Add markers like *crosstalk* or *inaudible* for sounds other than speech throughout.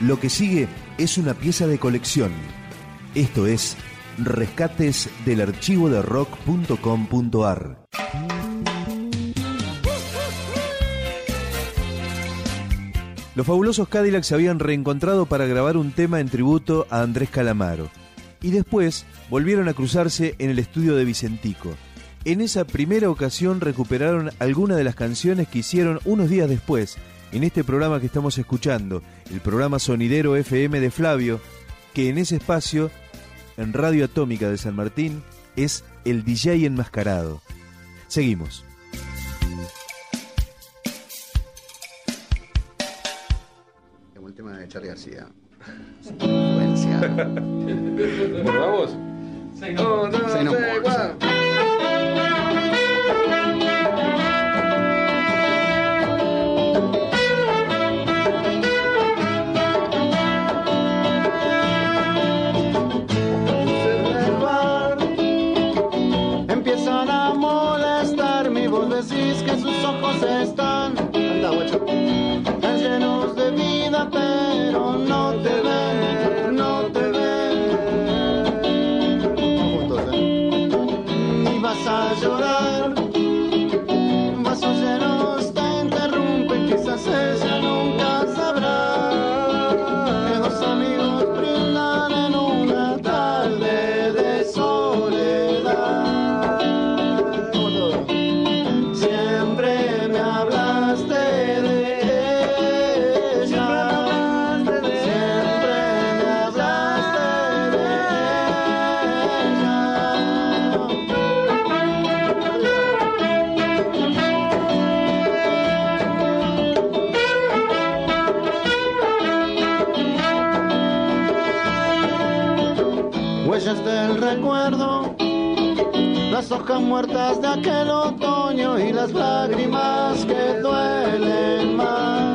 Lo que sigue es una pieza de colección. Esto es Rescates del archivo de rock.com.ar. Los fabulosos Cadillacs se habían reencontrado para grabar un tema en tributo a Andrés Calamaro. Y después volvieron a cruzarse en el estudio de Vicentico. En esa primera ocasión recuperaron algunas de las canciones que hicieron unos días después, en este programa que estamos escuchando, el programa Sonidero FM de Flavio, que en ese espacio, en Radio Atómica de San Martín, es el DJ enmascarado. Seguimos. Como el tema de Charlie García. Influencia. *laughs* Bueno, muertas de aquel otoño y las lágrimas que duelen más.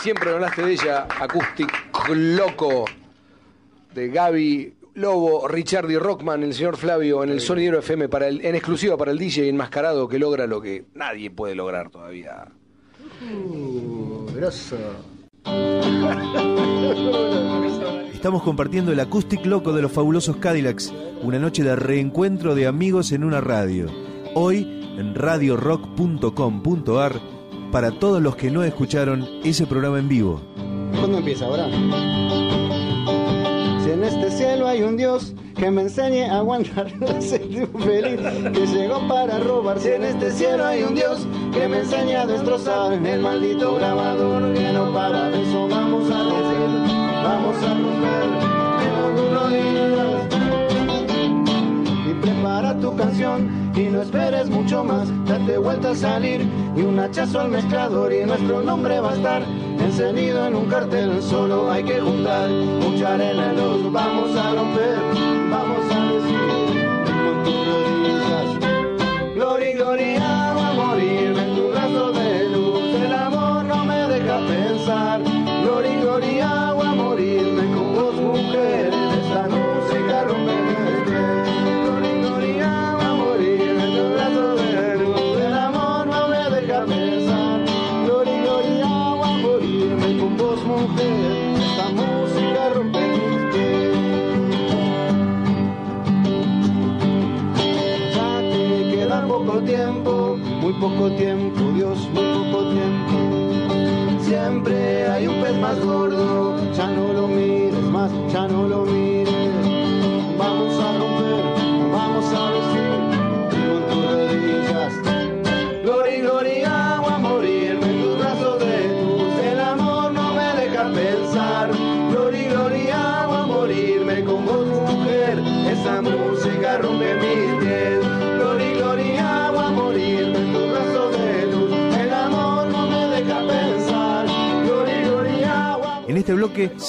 Siempre hablaste de ella, Acoustic Loco, de Gaby Lobo, Richard y Rockman, el señor Flavio, en el Sonidero FM, para el, en exclusiva para el DJ enmascarado que logra lo que nadie puede lograr todavía. Uh. *laughs* Estamos compartiendo el Acoustic Loco de los fabulosos Cadillacs, una noche de reencuentro de amigos en una radio. Hoy en radiorock.com.ar para todos los que no escucharon ese programa en vivo. ¿Cuándo empieza ahora? Si en este cielo hay un Dios que me enseñe a aguantar, *laughs* feliz que llegó para robar. Si en este cielo hay un Dios que me enseñe a destrozar el maldito grabador que no para de eso, vamos a decir, vamos a romper. Y prepara tu canción y no esperes mucho más. Date vuelta a salir y un hachazo al mezclador y nuestro nombre va a estar encendido en un cartel. Solo hay que juntar mucha arena en los vamos a romper, vamos a decir. Gloria, gloria,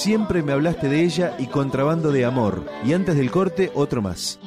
siempre me hablaste de ella y contrabando de amor. Y antes del corte, otro más.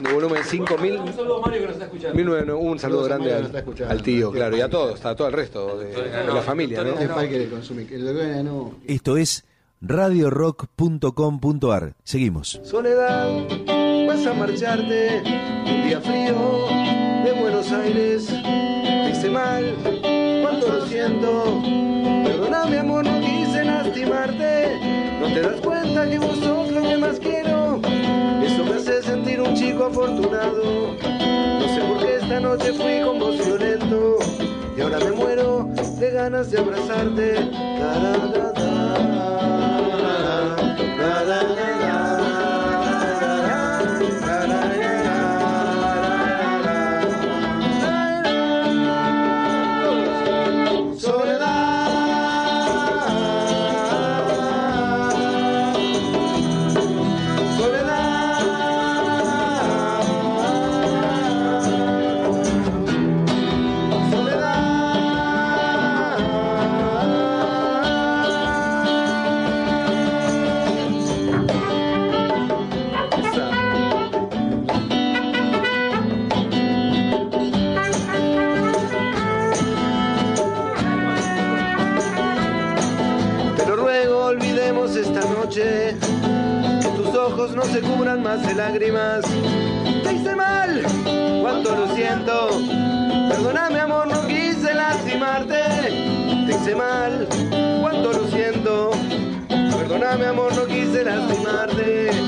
De volumen 5000. Un saludo a Mario que nos está escuchando. 1991, un saludo grande al, al tío, claro, y a todos, a todo el resto de, de la familia, ¿no? Es para que consume. El bebé no. Esto es radiorock.com.ar. Seguimos. Soledad, vas a marcharte un día frío de Buenos Aires. Te hice mal, cuánto lo siento. Perdóname, amor, no quise lastimarte. No te das cuenta que vos sos lo que más quiero. Afortunado. No sé por qué esta noche fui con vos violento. Y ahora me muero de ganas de abrazarte. Se cubran más de lágrimas. Te hice mal, cuánto lo siento. Perdóname, amor, no quise lastimarte. Te hice mal, cuánto lo siento. Perdóname, amor, no quise lastimarte.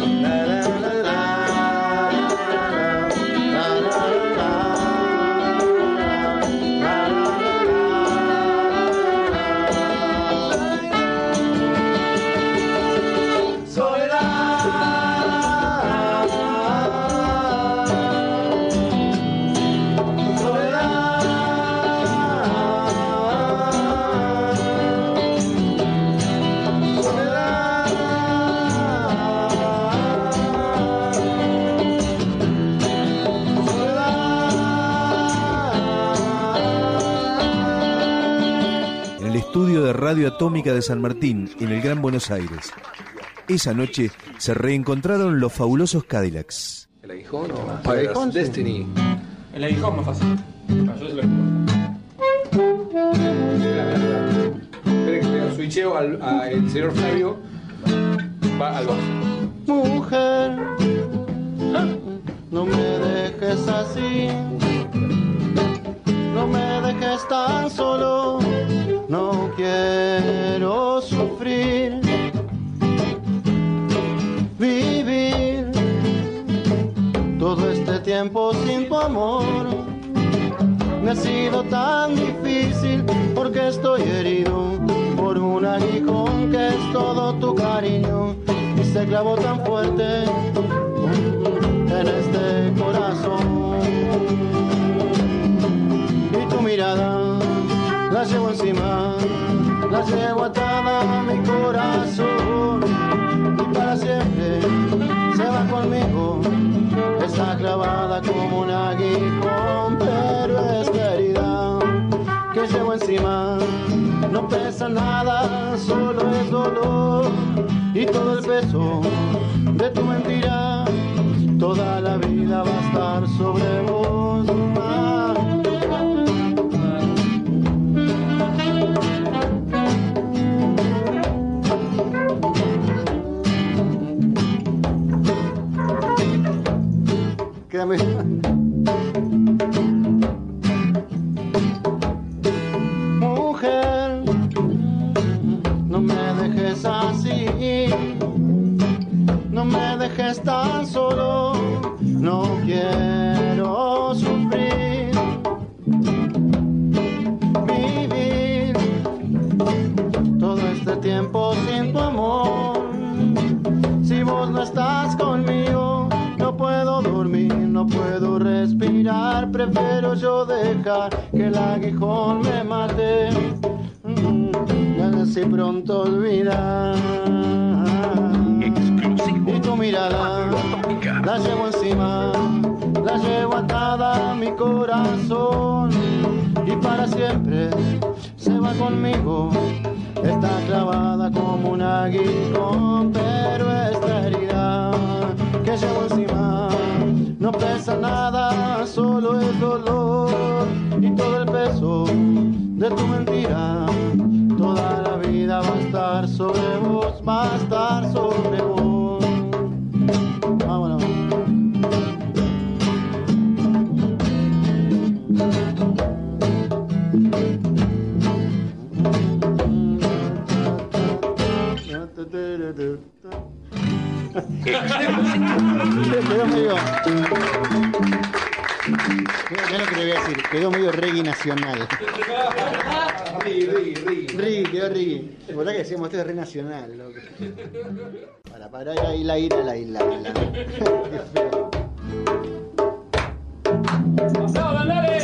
Radio Atómica de San Martín, en el Gran Buenos Aires. Esa noche se reencontraron los fabulosos Cadillacs. ¿El aguijón o aguijón, Pirates sí. Destiny? El aguijón más fácil. Yo se lo. Esperen que le switcheo al, a el señor Flavio. Va al bajo. Mujer, no me dejes así. No me dejes tan solo. No quiero sufrir. Vivir todo este tiempo sin tu amor. Me ha sido tan difícil porque estoy herido por un aguijón que es todo tu cariño y se clavó tan fuerte en este corazón. Y tu mirada la llevo encima, la llevo atada a mi corazón y para siempre se va conmigo. Está clavada como un aguijón, pero esta herida que llevo encima no pesa nada, solo es dolor y todo el peso de tu mentira. Toda la vida va a estar sobre vos. Quédame. Mujer, no puedo respirar. Prefiero yo dejar que el aguijón me mate. Mm, Y así pronto olvidar. Y tu mirada la llevo encima, la llevo atada a mi corazón. Y para siempre se va conmigo. Está clavada como un aguijón, pero esta herida que llevo encima no pesa nada, solo es dolor y todo el peso de tu mentira. Toda la vida va a estar sobre vos, va a estar sobre vos. Vámonos. Quedó medio. Mira lo que le voy a decir, quedó medio reggae nacional. Reggae, quedó reggae. ¿Te acordás que decíamos esto es re nacional, loco? Para parar ahí la ira, la isla. La... Qué feo. ¡Pasado, dale!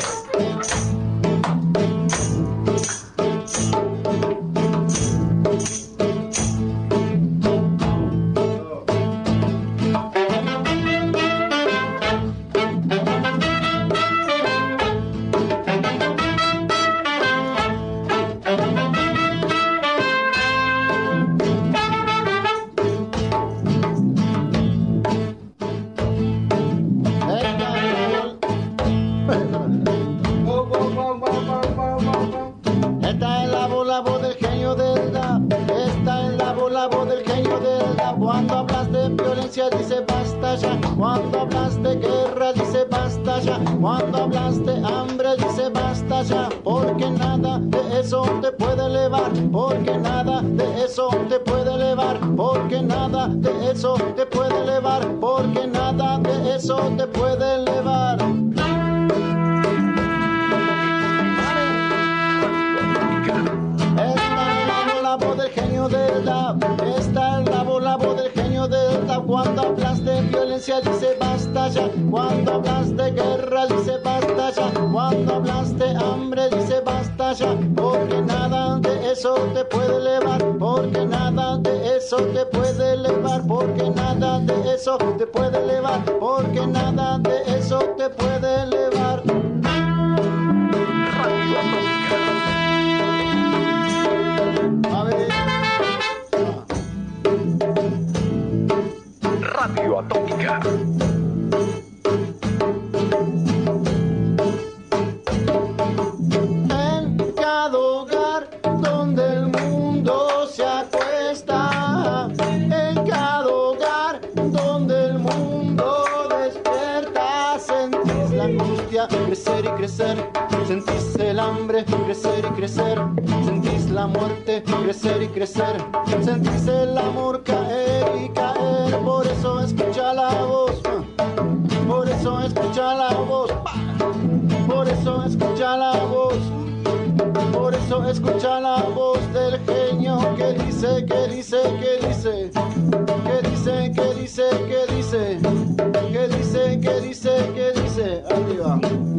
Dice basta ya. Cuando hablas de guerra dice basta ya. Cuando hablas de hambre dice basta ya. Porque nada de eso te puede elevar. Porque nada de eso te puede elevar. Porque nada de eso te puede elevar. Porque nada de eso te puede elevar. Cuando hablas de violencia dice basta ya. Cuando hablas de guerra dice basta ya. Cuando hablas de hambre dice basta ya. Porque nada de eso te puede elevar. Porque nada de eso te puede elevar. Porque nada de eso te puede elevar. Porque nada de eso te puede elevar. 这个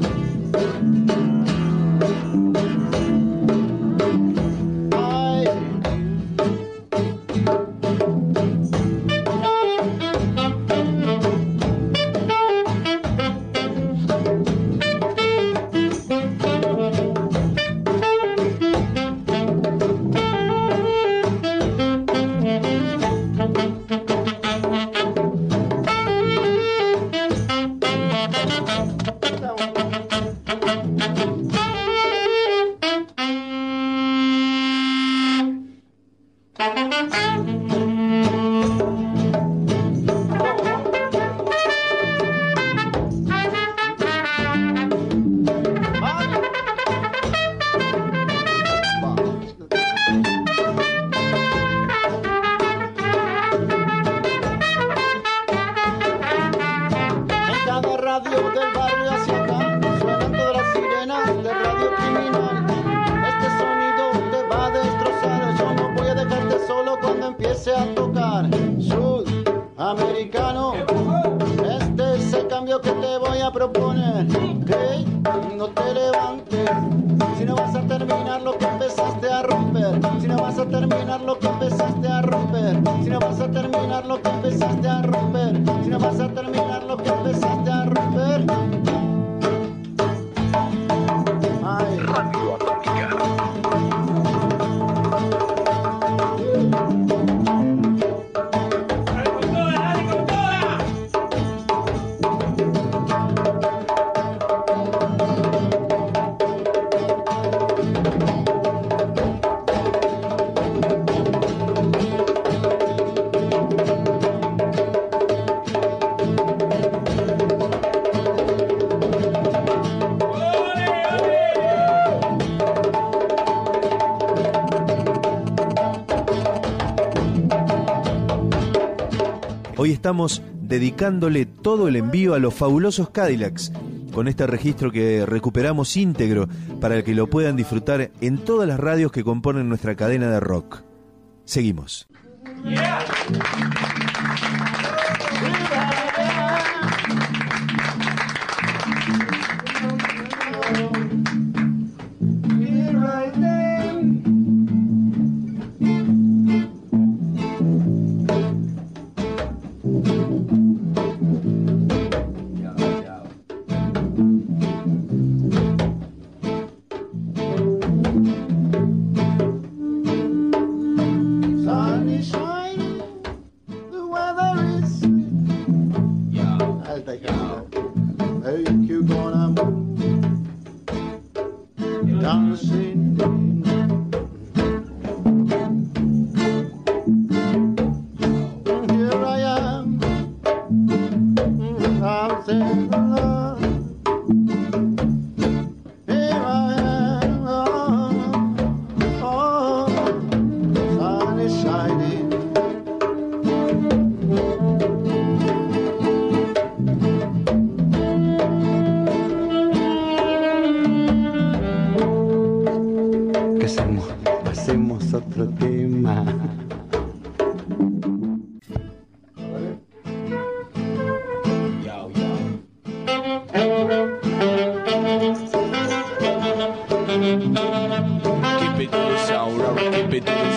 radio del barrio hacia acá suenan todas las sirenas de radio criminal. Este sonido te va a destrozar. Yo no voy a dejarte solo cuando empiece a tocar. Sudamericano, este es el cambio que te voy a proponer. Hey, no te levantes. Si no vas a terminar lo que empezaste a romper. Si no vas a terminar lo que empezaste a romper. Si no vas a terminar lo que empezaste a romper. Si no vas a terminar estamos dedicándole todo el envío a los fabulosos Cadillacs, con este registro que recuperamos íntegro para que lo puedan disfrutar en todas las radios que componen nuestra cadena de rock. Seguimos.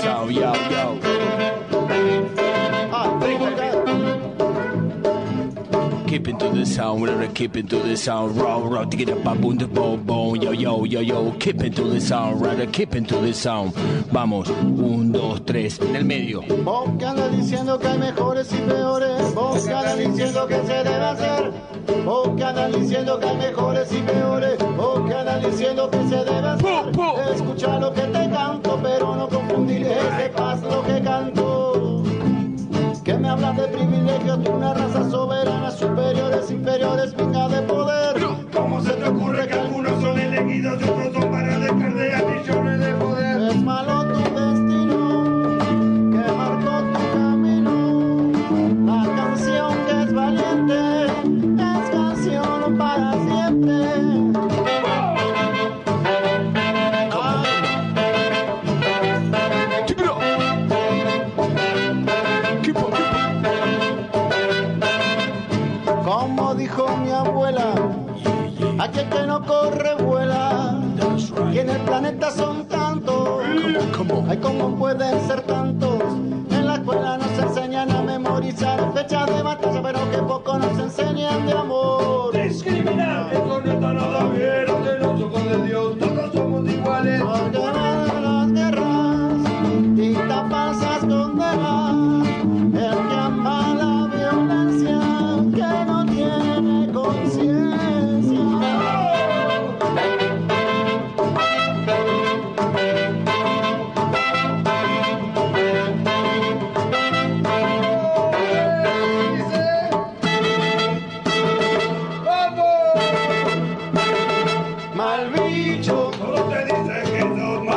Sound, yo, yo. Ah, keeping to the sound, we're keeping to the sound, raw, raw, to get up, boom, the boom, boom, yo, yo, yo, yo, keeping to the sound, right, keeping to the sound. Vamos, un, dos, tres, en el medio. Vos diciendo que hay mejores y peores, vos diciendo que se debe hacer, vos que andas diciendo que hay mejores y peores, vos que andas diciendo que se debe hacer. Escucha lo que te canto, pero no confundir ese paz lo que canto. Que me hablas de privilegios de una raza soberana, superiores, inferiores, venga de poder. ¿Cómo se te ocurre que algunos son elegidos y otros son cómo, ay cómo pueden ser tan Joe, Colombian is a head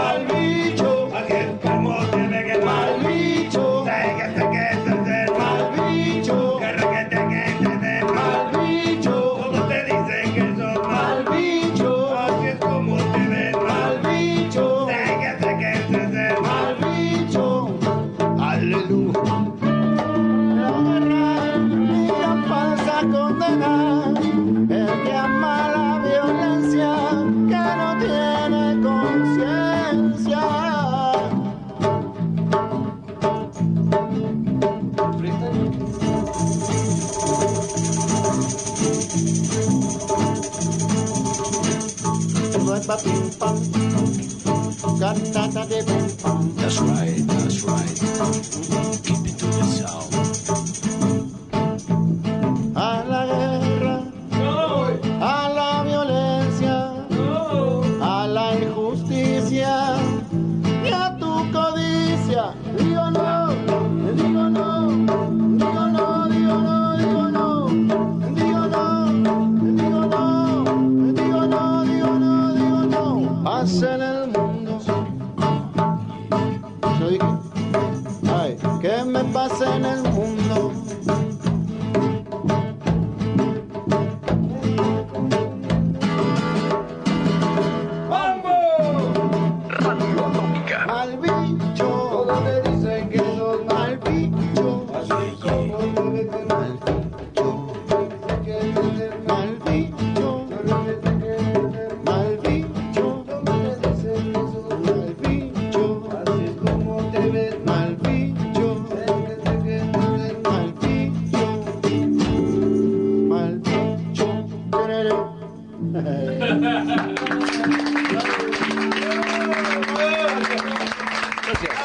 Gracias.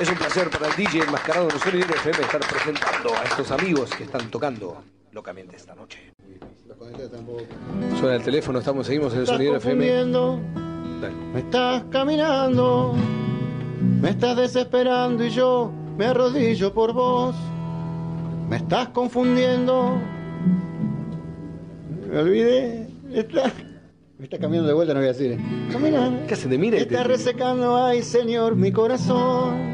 Es un placer para el DJ enmascarado en el Sonidero FM estar presentando a estos amigos que están tocando locamente esta noche. Suena el teléfono, estamos, seguimos en el estás Sonidero FM. Dale. me estás caminando, me estás desesperando y yo me arrodillo por vos. Me estás confundiendo. Me olvidé. Está, Me está cambiando de vuelta, no voy a decir. caminando. ¿Qué hacen de mira? Está resecando, ay Señor, mi corazón.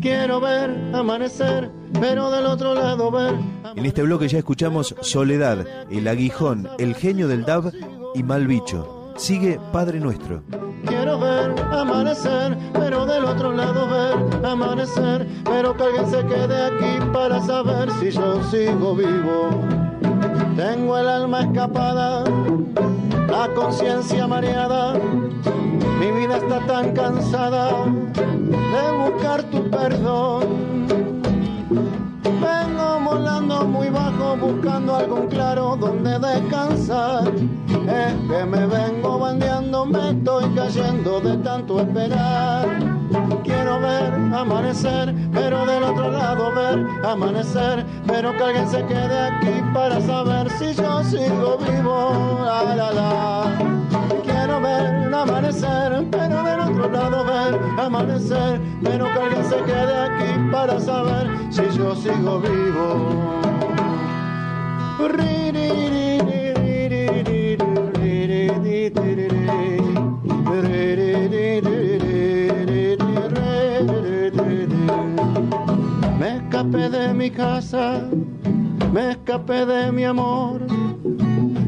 Quiero ver amanecer, pero del otro lado ver. En este bloque ya escuchamos Soledad, El Aguijón, El Genio del Dab y Mal Bicho. Sigue Padre Nuestro. Quiero ver amanecer, pero del otro lado ver amanecer, pero que alguien se quede aquí para saber si yo sigo vivo. Tengo el alma escapada, la conciencia mareada, mi vida está tan cansada de buscar tu perdón. Muy bajo buscando algún claro donde descansar. Es que me vengo bandeando, me estoy cayendo de tanto esperar. Quiero ver amanecer, pero del otro lado ver amanecer, pero que alguien se quede aquí para saber si yo sigo vivo. La, la, la amanecer, pero del otro lado ver amanecer, pero que alguien se quede aquí para saber si yo sigo vivo. Me escapé de mi casa, me escapé de mi amor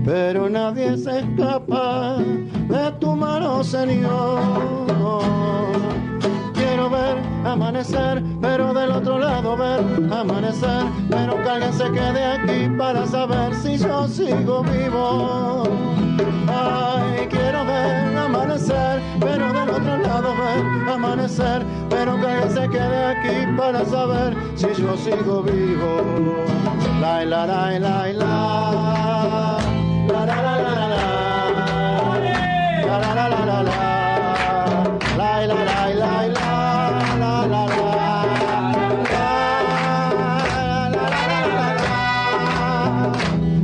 pero nadie se escapa de tu mano, Señor. Quiero ver amanecer, pero del otro lado ver amanecer, pero que alguien se quede aquí para saber si yo sigo vivo. Ay, quiero ver amanecer, pero del otro lado ver amanecer, pero que alguien se quede aquí para saber si yo sigo vivo. La la la la la. La la la la la, la, la, la, la, la, la, la. La la la.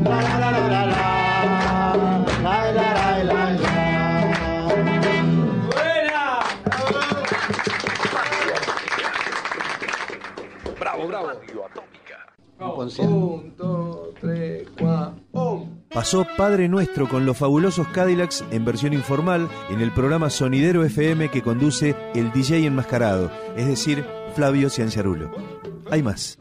La la la la. La, la, la, la, la. Buena. Bravo, bravo. Atómica. Un, dos, tres, cuatro. Pasó Padre Nuestro con los fabulosos Cadillacs en versión informal en el programa Sonidero FM que conduce el DJ enmascarado, es decir, Flavio Cianciarulo. Hay más.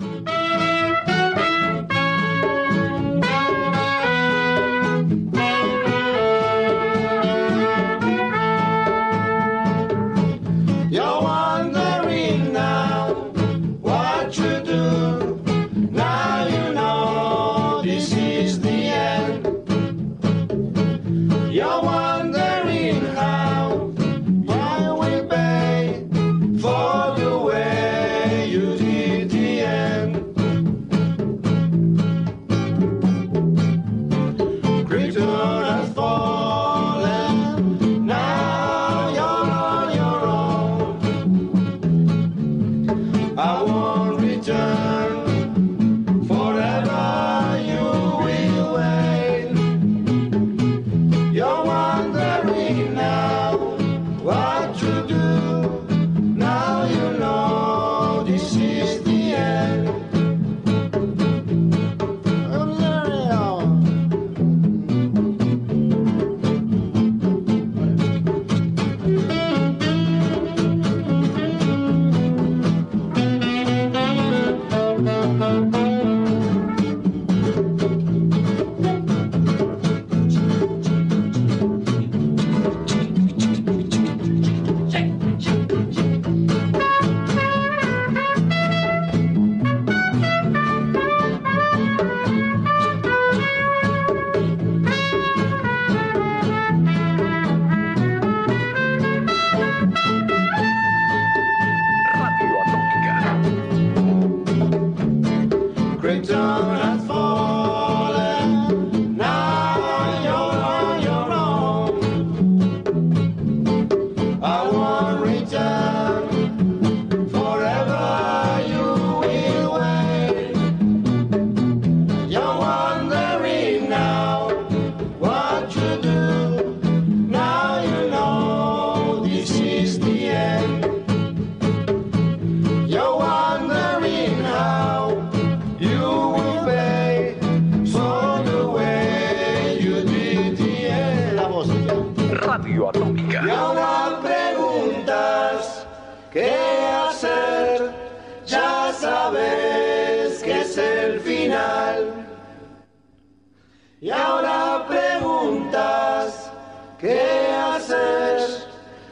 Qué hacer,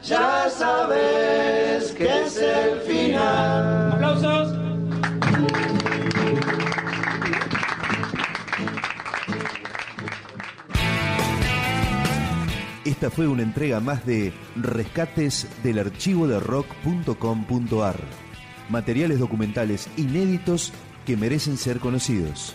ya sabes que es el final. ¡Aplausos! Esta fue una entrega más de Rescates del archivo de rock.com.ar. Materiales documentales inéditos que merecen ser conocidos.